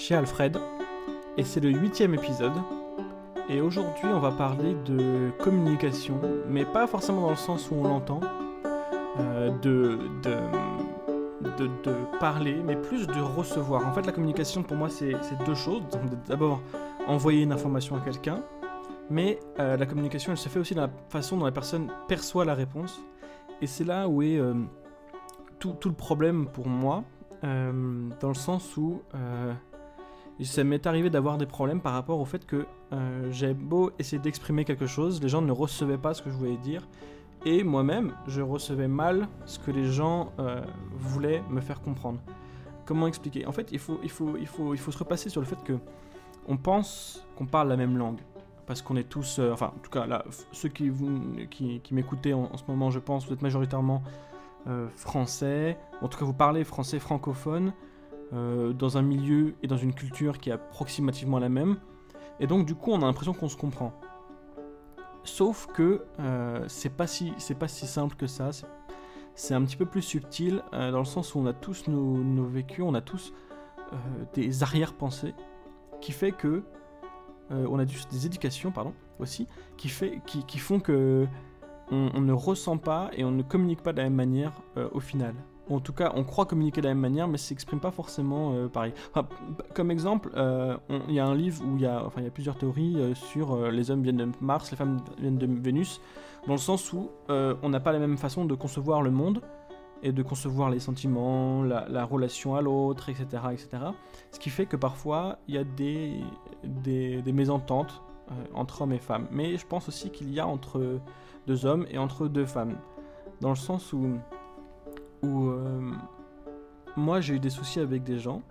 chez Alfred et c'est le huitième épisode. Et aujourd'hui on va parler de communication, mais pas forcément dans le sens où on l'entend, euh, de, de, parler, mais plus de recevoir. En fait la communication pour moi c'est deux choses. D'abord envoyer une information à quelqu'un, mais euh, la communication elle se fait aussi dans la façon dont la personne perçoit la réponse. Et c'est là où est euh, tout, tout, le problème pour moi, dans le sens où ça m'est arrivé d'avoir des problèmes par rapport au fait que euh, j'avais beau essayer d'exprimer quelque chose, les gens ne recevaient pas ce que je voulais dire, et moi-même, je recevais mal ce que les gens euh, voulaient me faire comprendre. Comment expliquer? En fait, il faut, il, faut, il, faut, il faut se repasser sur le fait que on pense qu'on parle la même langue. Parce qu'on est tous, euh, enfin, en tout cas, ceux qui, qui, qui m'écoutez en, ce moment, je pense, vous êtes majoritairement français. En tout cas, vous parlez français francophone. Euh, dans un milieu et dans une culture qui est approximativement la même. Et donc du coup on a l'impression qu'on se comprend. Sauf que euh, c'est pas, si, pas si simple que ça. C'est un petit peu plus subtil euh, dans le sens où on a tous nos, nos vécus, on a tous des arrière-pensées qui fait que on a des éducations pardon aussi qui fait qui, qui font que on, ne ressent pas et on ne communique pas de la même manière au final en tout cas, on croit communiquer de la même manière, mais s'exprime pas forcément euh, pareil. comme exemple, euh, il y a un livre où il y a, enfin, il y a plusieurs théories euh, sur les hommes viennent de Mars, les femmes viennent de Vénus, dans le sens où on n'a pas la même façon de concevoir le monde et de concevoir les sentiments, la, relation à l'autre, etc., etc. Ce qui fait que parfois il y a des, des mésententes entre hommes et femmes. Mais je pense aussi qu'il y a entre deux hommes et entre deux femmes, dans le sens où où euh, moi j'ai eu des soucis avec des gens.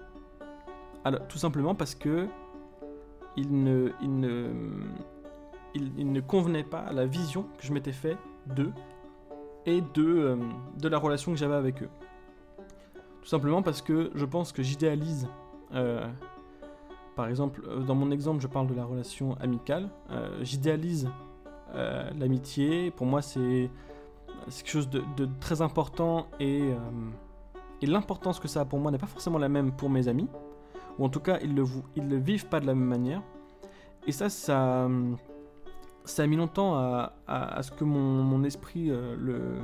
Alors, tout simplement parce que ils ne, ils ne, ne convenaient pas à la vision que je m'étais fait d'eux et de, euh, de la relation que j'avais avec eux. Tout simplement parce que je pense que j'idéalise. Euh, par exemple, dans mon exemple, je parle de la relation amicale. j'idéalise l'amitié. Pour moi, c'est c'est quelque chose de, très important et, euh, et l'importance que ça a pour moi n'est pas forcément la même pour mes amis, ou en tout cas ils le, le vivent pas de la même manière. Et ça, ça, ça a mis longtemps à, ce que mon, esprit euh,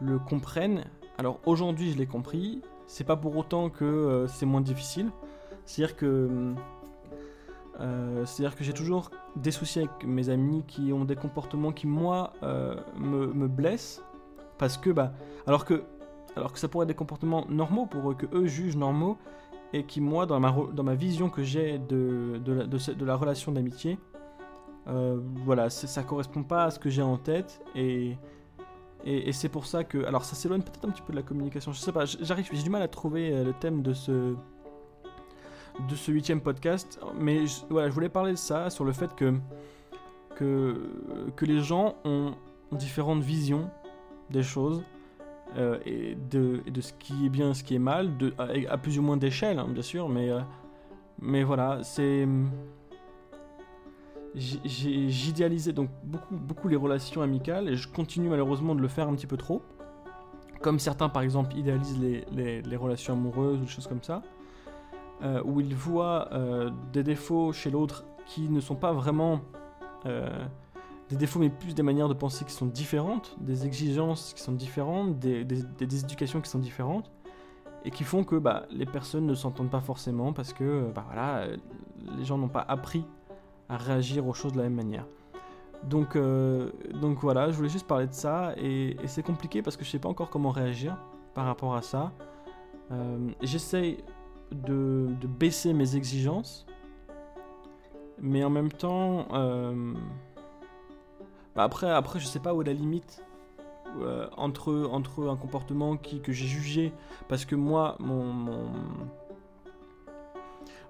le, comprenne. Alors aujourd'hui je l'ai compris, c'est pas pour autant que euh, c'est moins difficile. C'est-à-dire que c'est-à-dire que j'ai toujours des soucis avec mes amis qui ont des comportements qui, moi, euh, me, blessent. Parce que, bah, alors que, alors que ça pourrait être des comportements normaux pour eux, que eux jugent normaux, et qui, moi, dans ma, dans ma vision que j'ai de, de, la, de, la relation d'amitié, euh, voilà, ça correspond pas à ce que j'ai en tête, et, et, c'est pour ça que. Alors, ça s'éloigne peut-être un petit peu de la communication, je sais pas, j'arrive, j'ai du mal à trouver le thème de ce de ce huitième podcast. Mais je, voilà, je voulais parler de ça, sur le fait que, que, les gens ont différentes visions des choses. Euh, et, de, de, ce qui est bien, ce qui est mal, à, plus ou moins d'échelle, hein, bien sûr, mais, euh, mais voilà, c'est. J'ai idéalisé donc beaucoup, beaucoup les relations amicales et je continue malheureusement de le faire un petit peu trop. Comme certains, par exemple, idéalisent les, les, les relations amoureuses ou des choses comme ça. Euh, où il voit euh, des défauts chez l'autre qui ne sont pas vraiment euh, des défauts, mais plus des manières de penser qui sont différentes, des exigences qui sont différentes, des, éducations qui sont différentes, et qui font que bah, les personnes ne s'entendent pas forcément parce que bah, voilà, les gens n'ont pas appris à réagir aux choses de la même manière. Donc, donc voilà, je voulais juste parler de ça, et, c'est compliqué parce que je sais pas encore comment réagir par rapport à ça. J'essaye de, baisser mes exigences, mais en même temps, euh, bah après, après, je sais pas où est la limite euh, entre, entre un comportement qui, que j'ai jugé parce que moi, mon,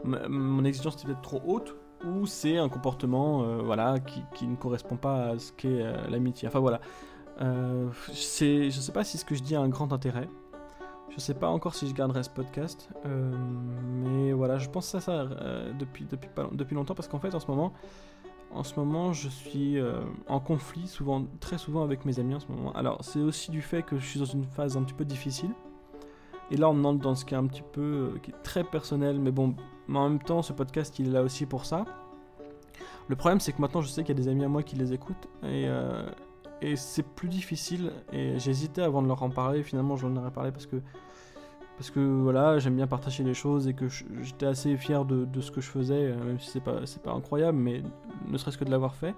mon, exigence était peut-être trop haute, ou c'est un comportement euh, voilà, qui, qui, ne correspond pas à ce qu'est l'amitié. Enfin voilà. je sais pas si ce que je dis a un grand intérêt. Je sais pas encore si je garderai ce podcast, euh, mais voilà, je pense à ça euh, depuis, depuis, depuis longtemps parce qu'en fait, en ce moment, en ce moment, je suis euh, en conflit souvent, très souvent avec mes amis en ce moment. Alors, c'est aussi du fait que je suis dans une phase un petit peu difficile, Et là, on entre dans ce qui est un petit peu, qui est très personnel, mais bon, mais en même temps, ce podcast, il est là aussi pour ça. Le problème, c'est que maintenant, je sais qu'il y a des amis à moi qui les écoutent, et, et c'est plus difficile. Et j'hésitais avant de leur en parler. Finalement, je leur ai parlé parce que parce que voilà, j'aime bien partager les choses et que j'étais assez fier de, ce que je faisais, euh, même si c'est pas, pas incroyable, mais ne serait-ce que de l'avoir fait.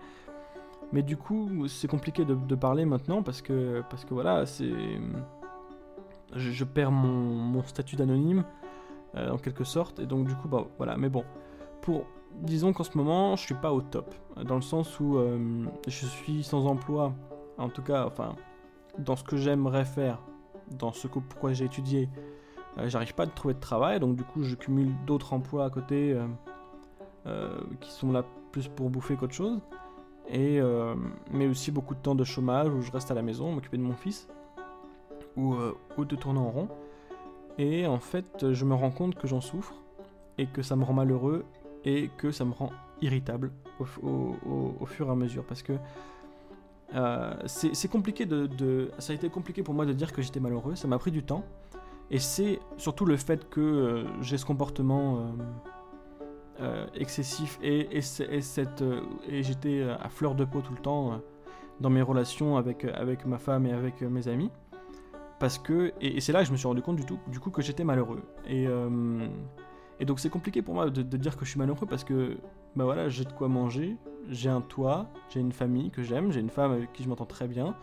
Mais du coup, c'est compliqué de, parler maintenant parce que, parce que voilà, c'est. Je, perds mon, statut d'anonyme, euh, en quelque sorte, et donc du coup, bah voilà. Mais bon, pour. Disons qu'en ce moment, je suis pas au top, dans le sens où euh, je suis sans emploi, en tout cas, enfin, dans ce que j'aimerais faire, dans ce que pourquoi j'ai étudié, euh, j'arrive pas à trouver de travail, donc du coup je cumule d'autres emplois à côté euh, euh, qui sont là plus pour bouffer qu'autre chose. Et, mais aussi beaucoup de temps de chômage où je reste à la maison, m'occuper de mon fils, ou, ou de tourner en rond. Et en fait, je me rends compte que j'en souffre, et que ça me rend malheureux, et que ça me rend irritable au, fur et à mesure. Parce que c'est compliqué de, Ça a été compliqué pour moi de dire que j'étais malheureux, ça m'a pris du temps. Et c'est surtout le fait que euh, j'ai ce comportement euh, euh, excessif et, j'étais à fleur de peau tout le temps dans mes relations avec, ma femme et avec mes amis. Parce que, et, c'est là que je me suis rendu compte du, coup que j'étais malheureux. Et donc c'est compliqué pour moi de, dire que je suis malheureux parce que bah voilà, j'ai de quoi manger, j'ai un toit, j'ai une famille que j'aime, j'ai une femme avec qui je m'entends très bien.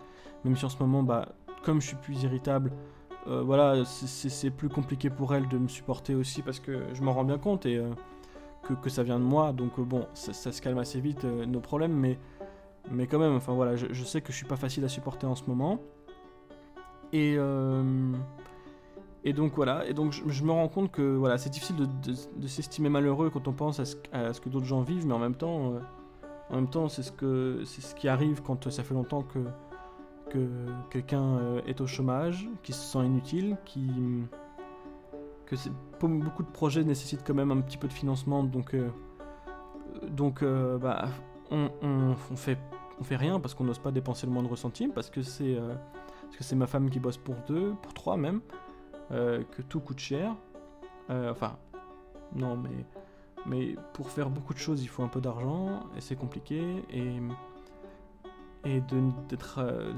Même si en ce moment, bah, comme je suis plus irritable, euh, voilà, c'est plus compliqué pour elle de me supporter aussi parce que je m'en rends bien compte et euh, que, ça vient de moi. Donc euh, bon, ça, se calme assez vite nos problèmes, mais, mais quand même, enfin voilà, je, sais que je suis pas facile à supporter en ce moment. Et, et donc voilà, et donc je, me rends compte que voilà, c'est difficile de, s'estimer malheureux quand on pense à ce, que d'autres gens vivent, mais en même temps, en même temps, c'est ce que c'est ce qui arrive quand ça fait longtemps que que quelqu'un euh, est au chômage, qui se sent inutile, qui que beaucoup de projets nécessitent quand même un petit peu de financement, donc euh, donc euh, bah on, on, fait on fait rien parce qu'on n'ose pas dépenser le moindre centime parce que c'est parce que c'est ma femme qui bosse pour deux, pour trois même, que tout coûte cher. enfin non mais mais pour faire beaucoup de choses il faut un peu d'argent et c'est compliqué et et de, euh,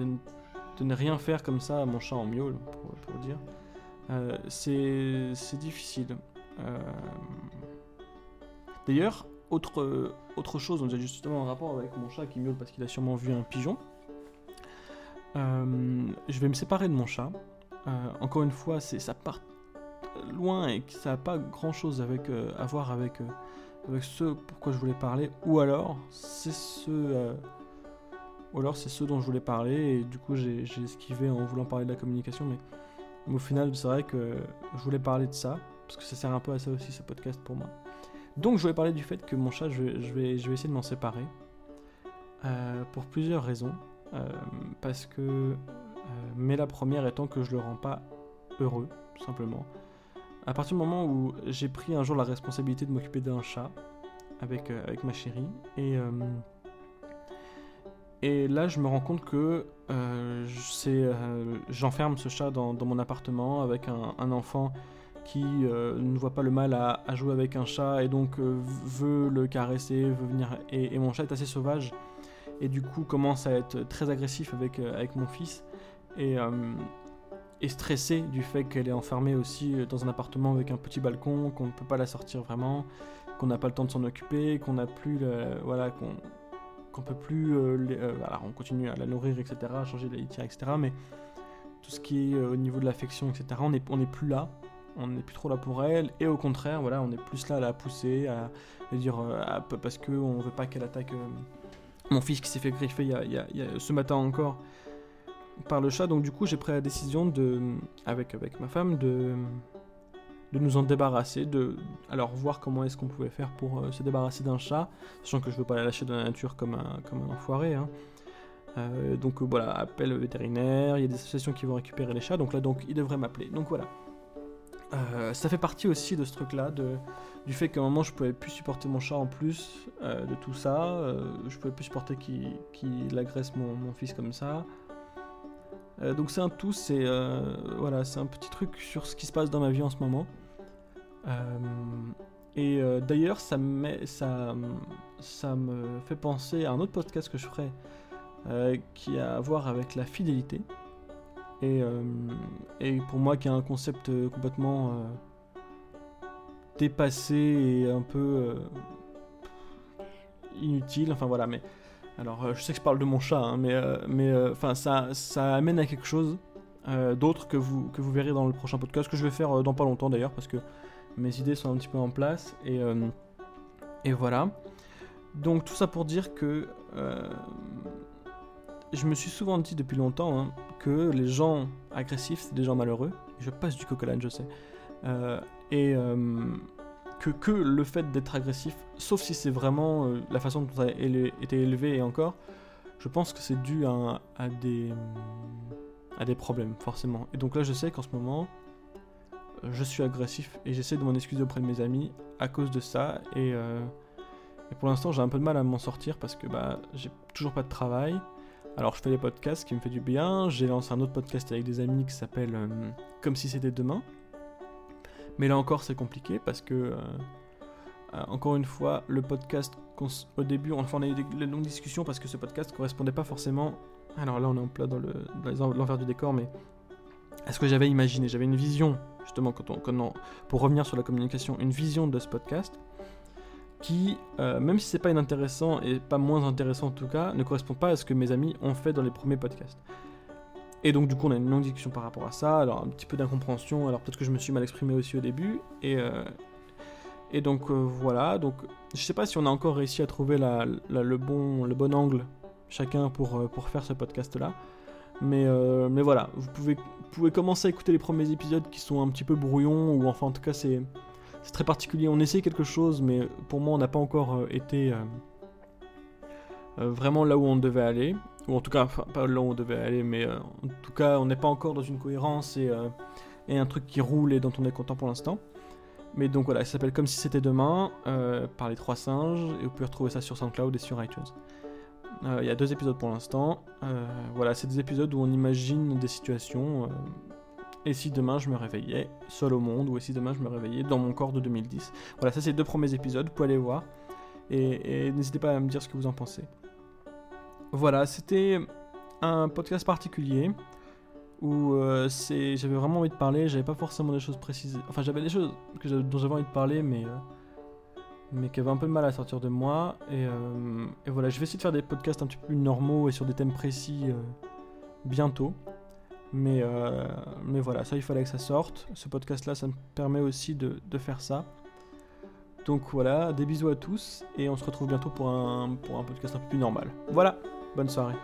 de, ne rien faire comme ça mon chat en miaule, pour, dire, euh, c'est difficile. Euh, d'ailleurs, autre, autre chose, on a justement un rapport avec mon chat qui miaule parce qu'il a sûrement vu un pigeon. je vais me séparer de mon chat. Encore une fois, ça part loin et ça n'a pas grand chose avec, à voir avec, avec ce pourquoi je voulais parler. Ou alors, c'est ce ou alors c'est ceux dont je voulais parler et du coup j'ai esquivé en voulant parler de la communication. Mais, au final, c'est vrai que je voulais parler de ça parce que ça sert un peu à ça aussi ce podcast pour moi. Donc je voulais parler du fait que mon chat, je vais, je vais, essayer de m'en séparer euh, pour plusieurs raisons. Euh, parce que. Euh, mais la première étant que je le rends pas heureux, tout simplement. À partir du moment où j'ai pris un jour la responsabilité de m'occuper d'un chat avec, avec ma chérie et et là, je me rends compte que euh, euh, j'enferme ce chat dans, mon appartement avec un, enfant qui euh, ne voit pas le mal à, jouer avec un chat et donc veut le caresser, veut venir. Et, mon chat est assez sauvage et du coup commence à être très agressif avec, avec mon fils et, et stressé du fait qu'elle est enfermée aussi dans un appartement avec un petit balcon, qu'on ne peut pas la sortir vraiment, qu'on n'a pas le temps de s'en occuper, qu'on n'a plus. voilà, qu'on on peut plus. Euh, euh, on continue à la nourrir, etc., à changer la litière, etc. Mais tout ce qui est euh, au niveau de l'affection, etc., on n'est on plus là. On n'est plus trop là pour elle. Et au contraire, voilà, on est plus là à la pousser, à, dire. parce qu'on veut pas qu'elle attaque mon fils qui s'est fait griffer il y, a, ce matin encore par le chat. Donc du coup, j'ai pris la décision de, avec, ma femme de nous en débarrasser, de alors voir comment est-ce qu'on pouvait faire pour euh, se débarrasser d'un chat, sachant que je veux pas la lâcher dans la nature comme un, comme un enfoiré. Hein. Euh, donc euh, voilà, appel vétérinaire, il y a des associations qui vont récupérer les chats, donc là donc il devrait m'appeler. Donc voilà. ça fait partie aussi de ce truc-là, du fait qu'à un moment je pouvais plus supporter mon chat en plus de tout ça, je pouvais plus supporter qu'il agresse mon, fils comme ça. Donc c'est un tout, c'est voilà, c'est un petit truc sur ce qui se passe dans ma vie en ce moment. et d'ailleurs, ça, ça, ça me fait penser à un autre podcast que je ferai qui a à voir avec la fidélité. Et, et pour moi, qui a un concept complètement dépassé et un peu euh, inutile. Enfin voilà, mais alors euh, je sais que je parle de mon chat, hein, mais euh, enfin ça ça amène à quelque chose d'autre que vous verrez dans le prochain podcast que je vais faire dans pas longtemps d'ailleurs parce que mes idées sont un petit peu en place et voilà. Donc tout ça pour dire que je me suis souvent dit depuis longtemps hein, que les gens agressifs, c'est des gens malheureux. Je passe du coq je sais. Euh, et euh, que, le fait d'être agressif, sauf si c'est vraiment euh, la façon dont ça a été élevé et encore, je pense que c'est dû à, des, problèmes, forcément. Et donc là, je sais qu'en ce moment, je suis agressif et j'essaie de m'en excuser auprès de mes amis à cause de ça. Et, et pour l'instant, j'ai un peu de mal à m'en sortir parce que bah, j'ai toujours pas de travail. Alors, je fais des podcasts qui me fait du bien. J'ai lancé un autre podcast avec des amis qui s'appelle Comme si c'était demain. Mais là encore, c'est compliqué parce que, euh, euh, encore une fois, le podcast, au début, enfin, on a eu des longues discussions parce que ce podcast correspondait pas forcément. Alors là, on est en plein dans l'envers du décor, mais est ce que j'avais imaginé. J'avais une vision, justement, quand on, pour revenir sur la communication, une vision de ce podcast qui, euh, même si c'est pas inintéressant et pas moins intéressant en tout cas, ne correspond pas à ce que mes amis ont fait dans les premiers podcasts. Et donc du coup on a une longue discussion par rapport à ça, alors un petit peu d'incompréhension, alors peut-être que je me suis mal exprimé aussi au début, et, euh, et donc euh, voilà, donc je sais pas si on a encore réussi à trouver le, bon, le bon angle chacun pour, euh, pour faire ce podcast là, mais, mais voilà, vous pouvez, pouvez commencer à écouter les premiers épisodes qui sont un petit peu brouillons, ou enfin en tout cas c'est très particulier, on essaie quelque chose, mais pour moi on n'a pas encore été vraiment là où on devait aller ou en tout cas pas là où on devait aller, mais euh, en tout cas on n'est pas encore dans une cohérence euh, et, un truc qui roule et dont on est content pour l'instant. Mais donc voilà, ça s'appelle Comme si c'était demain euh, par les trois singes et vous pouvez retrouver ça sur SoundCloud et sur iTunes. Il y a deux épisodes pour l'instant. voilà, c'est des épisodes où on imagine des situations. et si demain je me réveillais seul au monde, ou si demain je me réveillais dans mon corps de 2010. Voilà, ça c'est les deux premiers épisodes, vous pouvez aller voir. et n'hésitez pas à me dire ce que vous en pensez. Voilà, c'était un podcast particulier où euh, j'avais vraiment envie de parler, j'avais pas forcément des choses précises. Enfin, j'avais des choses dont j'avais envie de parler, mais, euh, mais qui avaient un peu de mal à sortir de moi. Euh, et, voilà, je vais essayer de faire des podcasts un petit peu plus normaux et sur des thèmes précis bientôt. Mais, mais voilà, ça il fallait que ça sorte. Ce podcast-là, ça me permet aussi de, de faire ça. Donc voilà, des bisous à tous et on se retrouve bientôt pour un, pour un podcast un peu plus normal. Voilà, bonne soirée.